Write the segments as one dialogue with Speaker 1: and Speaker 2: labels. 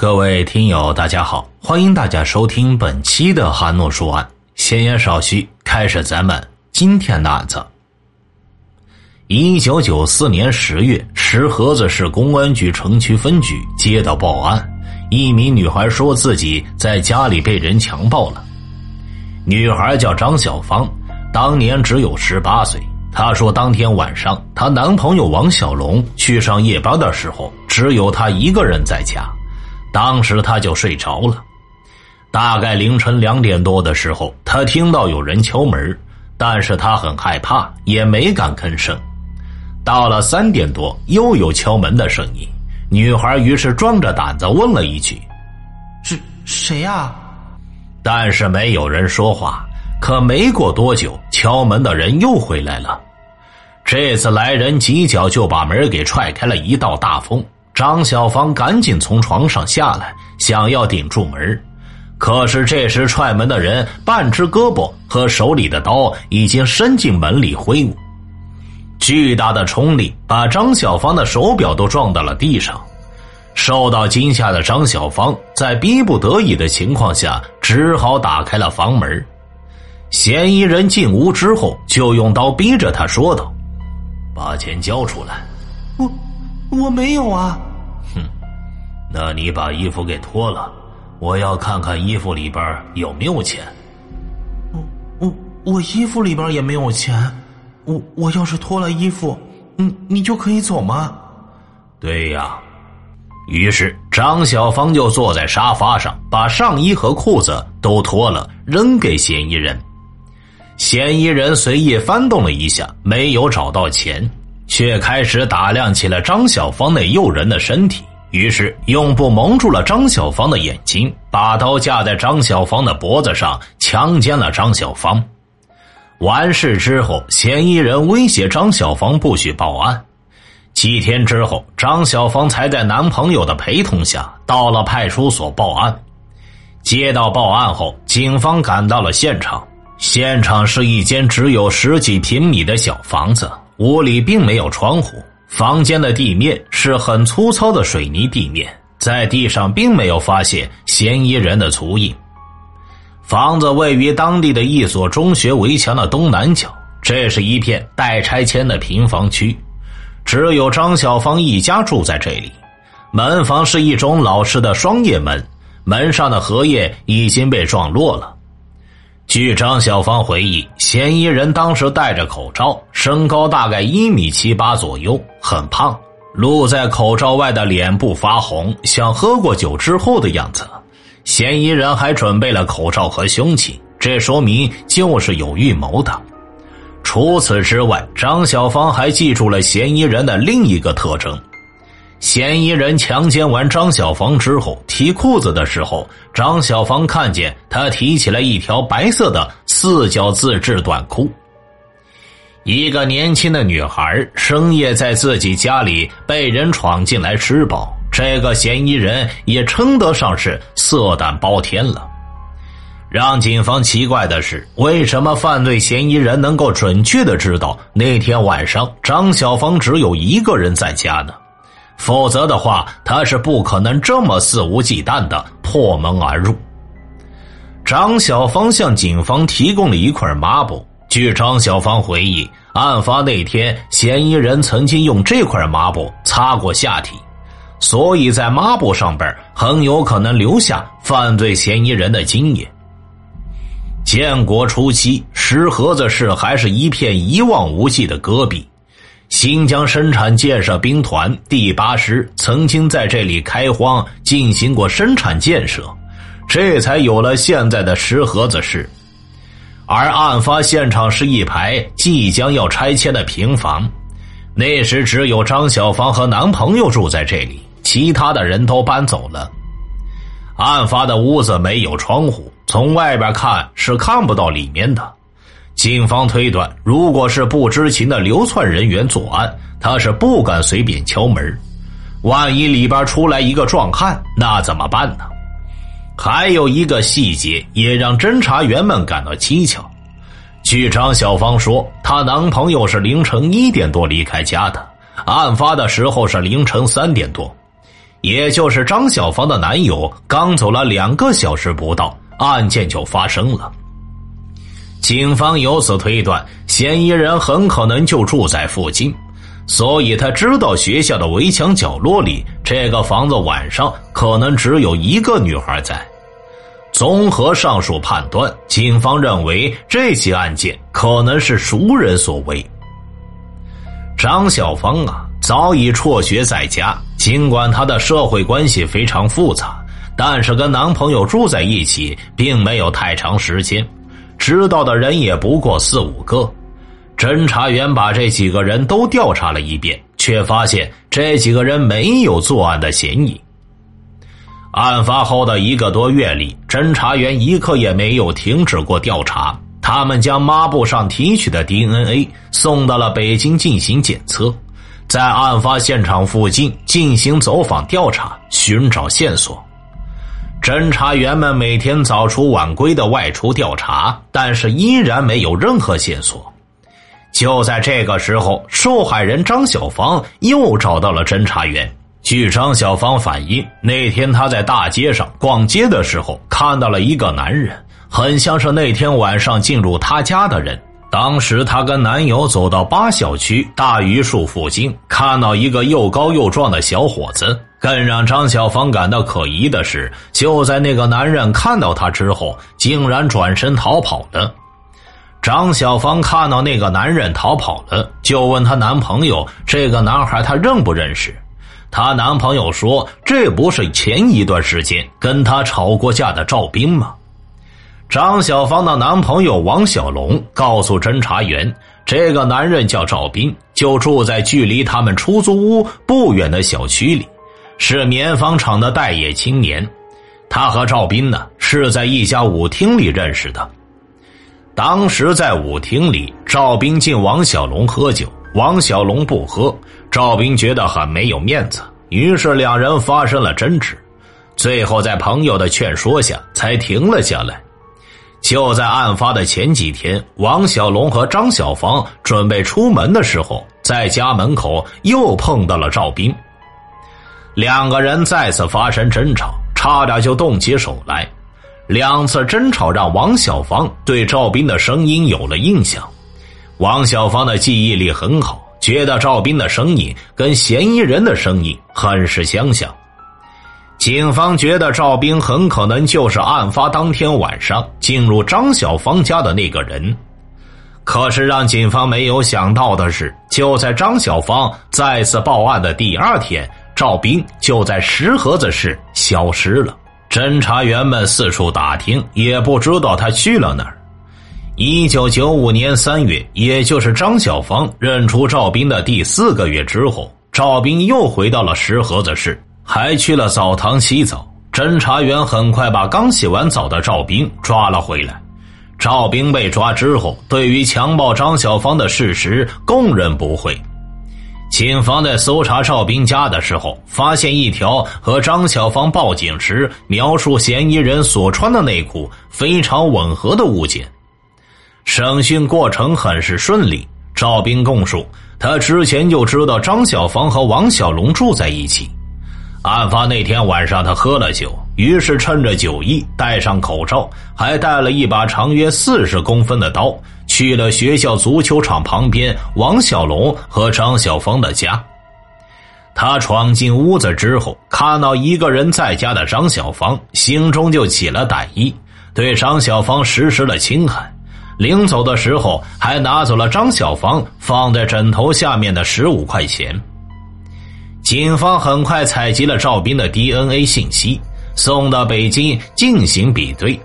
Speaker 1: 各位听友，大家好，欢迎大家收听本期的韩诺说案。闲言少叙，开始咱们今天的案子。一九九四年十月，石河子市公安局城区分局接到报案，一名女孩说自己在家里被人强暴了。女孩叫张小芳，当年只有十八岁。她说，当天晚上，她男朋友王小龙去上夜班的时候，只有她一个人在家。当时他就睡着了，大概凌晨两点多的时候，他听到有人敲门，但是他很害怕，也没敢吭声。到了三点多，又有敲门的声音，女孩于是壮着胆子问了一句：“
Speaker 2: 是谁呀？”
Speaker 1: 但是没有人说话。可没过多久，敲门的人又回来了，这次来人几脚就把门给踹开了一道大缝。张小芳赶紧从床上下来，想要顶住门，可是这时踹门的人半只胳膊和手里的刀已经伸进门里挥舞，巨大的冲力把张小芳的手表都撞到了地上。受到惊吓的张小芳在逼不得已的情况下，只好打开了房门。嫌疑人进屋之后，就用刀逼着他说道：“把钱交出来。”
Speaker 2: 我我没有啊。
Speaker 1: 那你把衣服给脱了，我要看看衣服里边有没有钱。
Speaker 2: 我我我衣服里边也没有钱，我我要是脱了衣服，你你就可以走吗？
Speaker 1: 对呀。于是张小芳就坐在沙发上，把上衣和裤子都脱了，扔给嫌疑人。嫌疑人随意翻动了一下，没有找到钱，却开始打量起了张小芳那诱人的身体。于是用布蒙住了张小芳的眼睛，把刀架在张小芳的脖子上，强奸了张小芳。完事之后，嫌疑人威胁张小芳不许报案。几天之后，张小芳才在男朋友的陪同下到了派出所报案。接到报案后，警方赶到了现场。现场是一间只有十几平米的小房子，屋里并没有窗户。房间的地面是很粗糙的水泥地面，在地上并没有发现嫌疑人的足印。房子位于当地的一所中学围墙的东南角，这是一片待拆迁的平房区，只有张小芳一家住在这里。门房是一种老式的双叶门，门上的荷叶已经被撞落了。据张小芳回忆，嫌疑人当时戴着口罩，身高大概一米七八左右，很胖，露在口罩外的脸部发红，像喝过酒之后的样子。嫌疑人还准备了口罩和凶器，这说明就是有预谋的。除此之外，张小芳还记住了嫌疑人的另一个特征。嫌疑人强奸完张小芳之后，提裤子的时候，张小芳看见他提起了一条白色的四角自制短裤。一个年轻的女孩深夜在自己家里被人闯进来吃饱，这个嫌疑人也称得上是色胆包天了。让警方奇怪的是，为什么犯罪嫌疑人能够准确的知道那天晚上张小芳只有一个人在家呢？否则的话，他是不可能这么肆无忌惮的破门而入。张小芳向警方提供了一块抹布。据张小芳回忆，案发那天，嫌疑人曾经用这块抹布擦过下体，所以在抹布上边很有可能留下犯罪嫌疑人的精液。建国初期，石河子市还是一片一望无际的戈壁。新疆生产建设兵团第八师曾经在这里开荒进行过生产建设，这才有了现在的石河子市。而案发现场是一排即将要拆迁的平房，那时只有张小芳和男朋友住在这里，其他的人都搬走了。案发的屋子没有窗户，从外边看是看不到里面的。警方推断，如果是不知情的流窜人员作案，他是不敢随便敲门。万一里边出来一个壮汉，那怎么办呢？还有一个细节也让侦查员们感到蹊跷。据张小芳说，她男朋友是凌晨一点多离开家的，案发的时候是凌晨三点多。也就是张小芳的男友，刚走了两个小时不到，案件就发生了。警方由此推断，嫌疑人很可能就住在附近，所以他知道学校的围墙角落里这个房子晚上可能只有一个女孩在。综合上述判断，警方认为这起案件可能是熟人所为。张小芳啊，早已辍学在家，尽管她的社会关系非常复杂，但是跟男朋友住在一起并没有太长时间。知道的人也不过四五个，侦查员把这几个人都调查了一遍，却发现这几个人没有作案的嫌疑。案发后的一个多月里，侦查员一刻也没有停止过调查。他们将抹布上提取的 DNA 送到了北京进行检测，在案发现场附近进行走访调查，寻找线索。侦查员们每天早出晚归的外出调查，但是依然没有任何线索。就在这个时候，受害人张小芳又找到了侦查员。据张小芳反映，那天她在大街上逛街的时候，看到了一个男人，很像是那天晚上进入她家的人。当时她跟男友走到八小区大榆树附近，看到一个又高又壮的小伙子。更让张小芳感到可疑的是，就在那个男人看到她之后，竟然转身逃跑了。张小芳看到那个男人逃跑了，就问她男朋友：“这个男孩她认不认识？”她男朋友说：“这不是前一段时间跟她吵过架的赵斌吗？”张小芳的男朋友王小龙告诉侦查员：“这个男人叫赵斌，就住在距离他们出租屋不远的小区里。”是棉纺厂的待业青年，他和赵斌呢是在一家舞厅里认识的。当时在舞厅里，赵斌敬王小龙喝酒，王小龙不喝，赵斌觉得很没有面子，于是两人发生了争执，最后在朋友的劝说下才停了下来。就在案发的前几天，王小龙和张小芳准备出门的时候，在家门口又碰到了赵斌。两个人再次发生争吵，差点就动起手来。两次争吵让王小芳对赵斌的声音有了印象。王小芳的记忆力很好，觉得赵斌的声音跟嫌疑人的声音很是相像。警方觉得赵斌很可能就是案发当天晚上进入张小芳家的那个人。可是让警方没有想到的是，就在张小芳再次报案的第二天。赵斌就在石河子市消失了，侦查员们四处打听，也不知道他去了哪儿。一九九五年三月，也就是张小芳认出赵斌的第四个月之后，赵斌又回到了石河子市，还去了澡堂洗澡。侦查员很快把刚洗完澡的赵斌抓了回来。赵斌被抓之后，对于强暴张小芳的事实供认不讳。警方在搜查赵斌家的时候，发现一条和张小芳报警时描述嫌疑人所穿的内裤非常吻合的物件。审讯过程很是顺利。赵斌供述，他之前就知道张小芳和王小龙住在一起。案发那天晚上，他喝了酒，于是趁着酒意，戴上口罩，还带了一把长约四十公分的刀。去了学校足球场旁边王小龙和张小芳的家。他闯进屋子之后，看到一个人在家的张小芳，心中就起了歹意，对张小芳实施了侵害。临走的时候，还拿走了张小芳放在枕头下面的十五块钱。警方很快采集了赵斌的 DNA 信息，送到北京进行比对。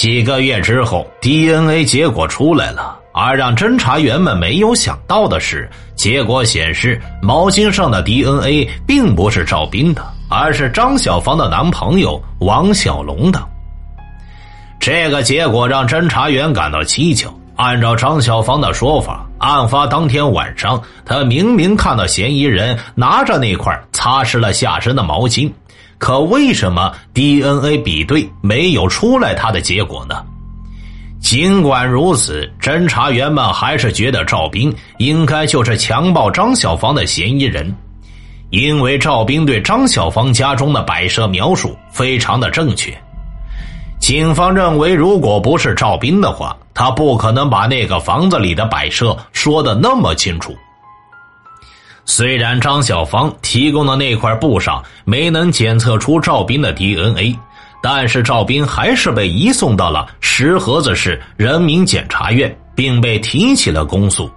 Speaker 1: 几个月之后，DNA 结果出来了。而让侦查员们没有想到的是，结果显示毛巾上的 DNA 并不是赵斌的，而是张小芳的男朋友王小龙的。这个结果让侦查员感到蹊跷。按照张小芳的说法，案发当天晚上，她明明看到嫌疑人拿着那块擦拭了下身的毛巾。可为什么 DNA 比对没有出来他的结果呢？尽管如此，侦查员们还是觉得赵斌应该就是强暴张小芳的嫌疑人，因为赵斌对张小芳家中的摆设描述非常的正确。警方认为，如果不是赵斌的话，他不可能把那个房子里的摆设说的那么清楚。虽然张小芳提供的那块布上没能检测出赵斌的 DNA，但是赵斌还是被移送到了石河子市人民检察院，并被提起了公诉。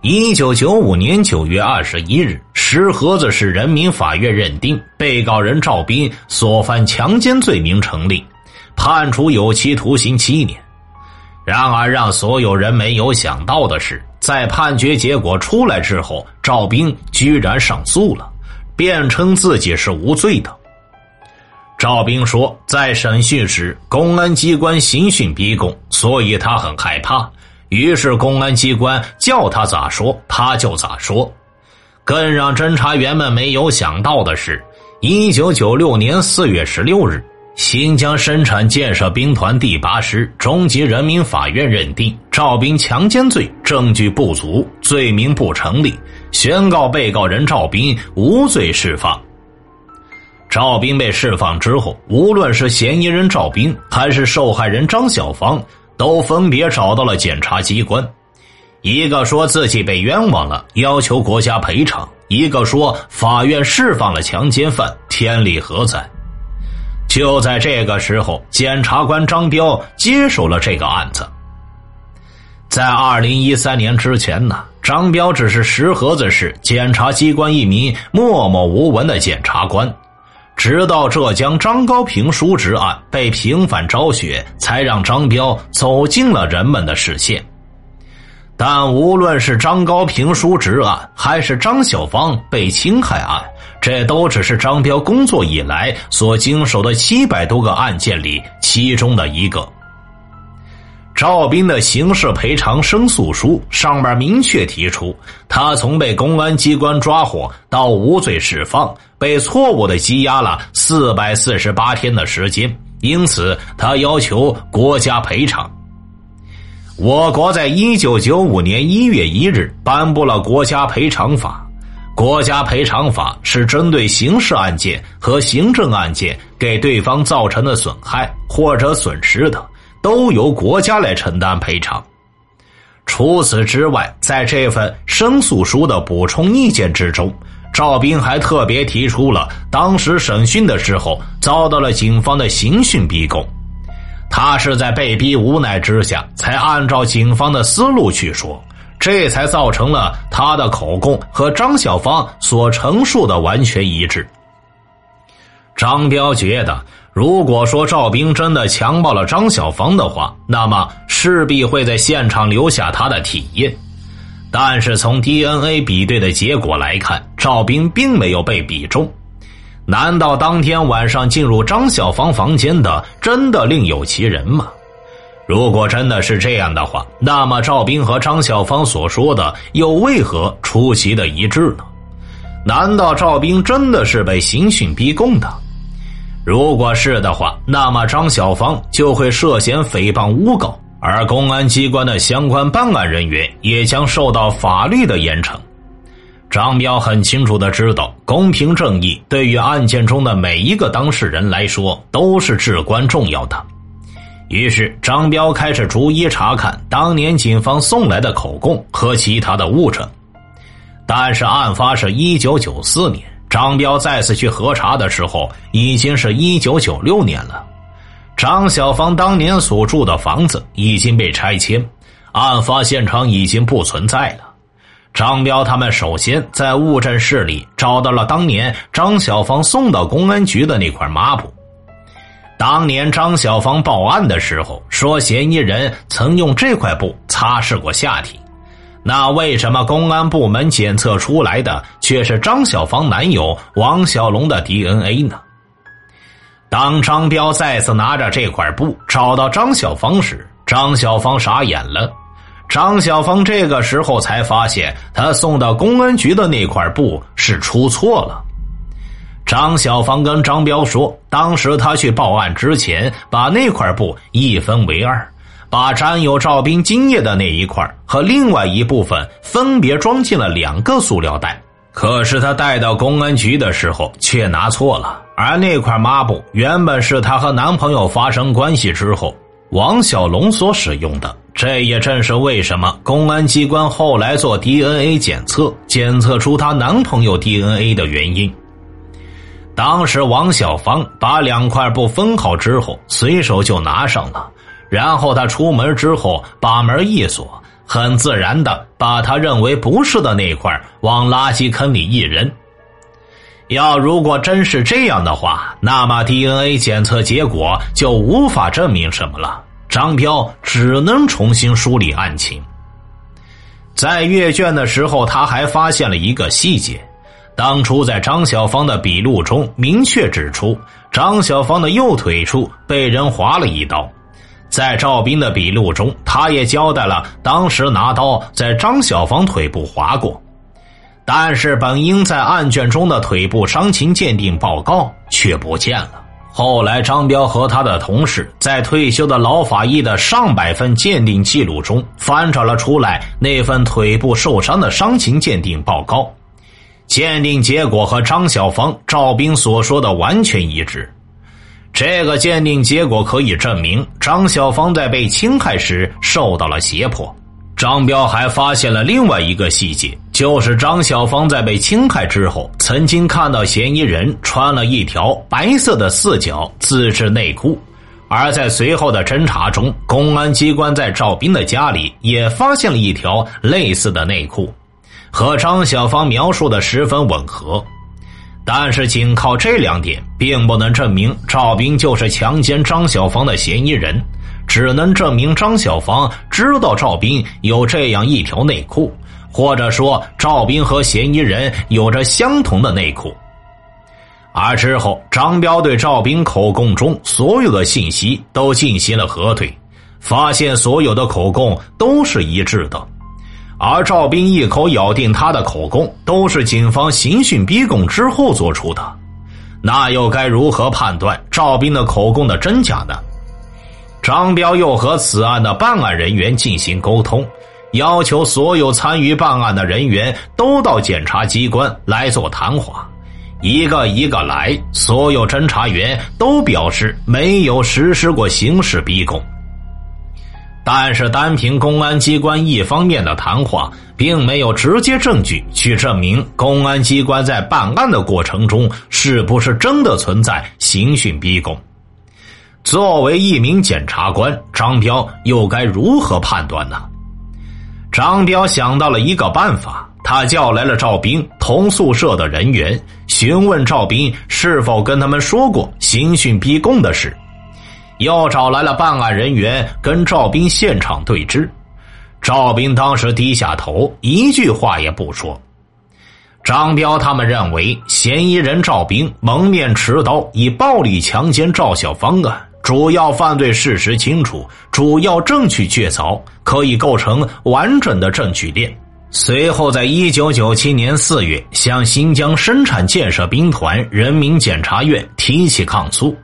Speaker 1: 一九九五年九月二十一日，石河子市人民法院认定被告人赵斌所犯强奸罪名成立，判处有期徒刑七年。然而，让所有人没有想到的是，在判决结果出来之后，赵斌居然上诉了，辩称自己是无罪的。赵斌说，在审讯时，公安机关刑讯逼供，所以他很害怕。于是，公安机关叫他咋说，他就咋说。更让侦查员们没有想到的是，一九九六年四月十六日，新疆生产建设兵团第八师中级人民法院认定赵斌强奸罪证据不足，罪名不成立，宣告被告人赵斌无罪释放。赵斌被释放之后，无论是嫌疑人赵斌还是受害人张小芳。都分别找到了检察机关，一个说自己被冤枉了，要求国家赔偿；一个说法院释放了强奸犯，天理何在？就在这个时候，检察官张彪接手了这个案子。在二零一三年之前呢，张彪只是石河子市检察机关一名默默无闻的检察官。直到浙江张高平叔侄案被平反昭雪，才让张彪走进了人们的视线。但无论是张高平叔侄案，还是张小芳被侵害案，这都只是张彪工作以来所经手的七百多个案件里其中的一个。赵斌的刑事赔偿申诉书上面明确提出，他从被公安机关抓获到无罪释放，被错误的羁押了四百四十八天的时间，因此他要求国家赔偿。我国在一九九五年一月一日颁布了国家赔偿法，国家赔偿法是针对刑事案件和行政案件给对方造成的损害或者损失的。都由国家来承担赔偿。除此之外，在这份申诉书的补充意见之中，赵斌还特别提出了当时审讯的时候遭到了警方的刑讯逼供，他是在被逼无奈之下才按照警方的思路去说，这才造成了他的口供和张小芳所陈述的完全一致。张彪觉得。如果说赵斌真的强暴了张小芳的话，那么势必会在现场留下他的体液。但是从 DNA 比对的结果来看，赵斌并没有被比中。难道当天晚上进入张小芳房间的真的另有其人吗？如果真的是这样的话，那么赵斌和张小芳所说的又为何出奇的一致呢？难道赵斌真的是被刑讯逼供的？如果是的话，那么张小芳就会涉嫌诽谤诬告，而公安机关的相关办案人员也将受到法律的严惩。张彪很清楚的知道，公平正义对于案件中的每一个当事人来说都是至关重要的。于是，张彪开始逐一查看当年警方送来的口供和其他的物证，但是案发是一九九四年。张彪再次去核查的时候，已经是一九九六年了。张小芳当年所住的房子已经被拆迁，案发现场已经不存在了。张彪他们首先在物证室里找到了当年张小芳送到公安局的那块抹布。当年张小芳报案的时候说，嫌疑人曾用这块布擦拭过下体。那为什么公安部门检测出来的却是张小芳男友王小龙的 DNA 呢？当张彪再次拿着这块布找到张小芳时，张小芳傻眼了。张小芳这个时候才发现，他送到公安局的那块布是出错了。张小芳跟张彪说，当时他去报案之前，把那块布一分为二。把沾有赵斌精液的那一块和另外一部分分别装进了两个塑料袋，可是他带到公安局的时候却拿错了，而那块抹布原本是她和男朋友发生关系之后王小龙所使用的。这也正是为什么公安机关后来做 DNA 检测，检测出她男朋友 DNA 的原因。当时王小芳把两块布分好之后，随手就拿上了，然后他出门之后把门一锁。很自然的把他认为不是的那块往垃圾坑里一扔。要如果真是这样的话，那么 DNA 检测结果就无法证明什么了。张彪只能重新梳理案情。在阅卷的时候，他还发现了一个细节：当初在张小芳的笔录中明确指出，张小芳的右腿处被人划了一刀。在赵斌的笔录中，他也交代了当时拿刀在张小芳腿部划过，但是本应在案卷中的腿部伤情鉴定报告却不见了。后来，张彪和他的同事在退休的老法医的上百份鉴定记录中翻找了出来那份腿部受伤的伤情鉴定报告，鉴定结果和张小芳、赵斌所说的完全一致。这个鉴定结果可以证明张小芳在被侵害时受到了胁迫。张彪还发现了另外一个细节，就是张小芳在被侵害之后，曾经看到嫌疑人穿了一条白色的四角自制内裤。而在随后的侦查中，公安机关在赵斌的家里也发现了一条类似的内裤，和张小芳描述的十分吻合。但是，仅靠这两点并不能证明赵斌就是强奸张小芳的嫌疑人，只能证明张小芳知道赵斌有这样一条内裤，或者说赵斌和嫌疑人有着相同的内裤。而之后，张彪对赵斌口供中所有的信息都进行了核对，发现所有的口供都是一致的。而赵斌一口咬定他的口供都是警方刑讯逼供之后做出的，那又该如何判断赵斌的口供的真假呢？张彪又和此案的办案人员进行沟通，要求所有参与办案的人员都到检察机关来做谈话，一个一个来，所有侦查员都表示没有实施过刑事逼供。但是，单凭公安机关一方面的谈话，并没有直接证据去证明公安机关在办案的过程中是不是真的存在刑讯逼供。作为一名检察官，张彪又该如何判断呢？张彪想到了一个办法，他叫来了赵斌同宿舍的人员，询问赵斌是否跟他们说过刑讯逼供的事。又找来了办案人员跟赵斌现场对质，赵斌当时低下头，一句话也不说。张彪他们认为，嫌疑人赵斌蒙面持刀以暴力强奸赵小芳案，主要犯罪事实清楚，主要证据确凿，可以构成完整的证据链。随后，在一九九七年四月，向新疆生产建设兵团人民检察院提起抗诉。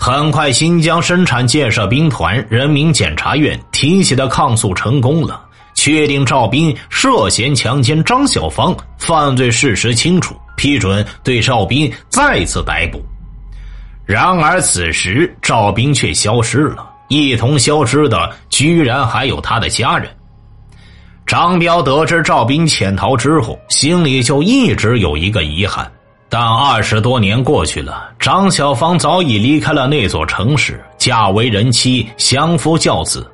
Speaker 1: 很快，新疆生产建设兵团人民检察院提起的抗诉成功了，确定赵斌涉嫌强奸张小芳，犯罪事实清楚，批准对赵斌再次逮捕。然而，此时赵斌却消失了，一同消失的居然还有他的家人。张彪得知赵斌潜逃之后，心里就一直有一个遗憾。但二十多年过去了，张小芳早已离开了那座城市，嫁为人妻，相夫教子。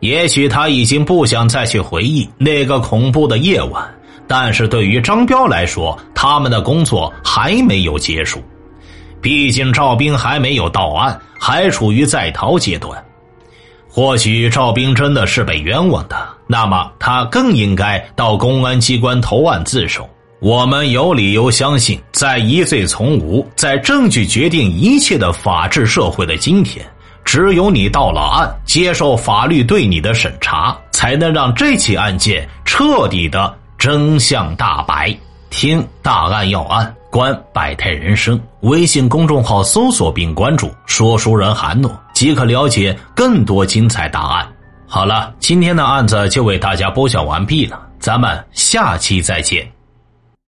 Speaker 1: 也许他已经不想再去回忆那个恐怖的夜晚，但是对于张彪来说，他们的工作还没有结束。毕竟赵兵还没有到案，还处于在逃阶段。或许赵兵真的是被冤枉的，那么他更应该到公安机关投案自首。我们有理由相信，在疑罪从无、在证据决定一切的法治社会的今天，只有你到了案，接受法律对你的审查，才能让这起案件彻底的真相大白。听大案要案，观百态人生。微信公众号搜索并关注“说书人韩诺”，即可了解更多精彩答案。好了，今天的案子就为大家播讲完毕了，咱们下期再见。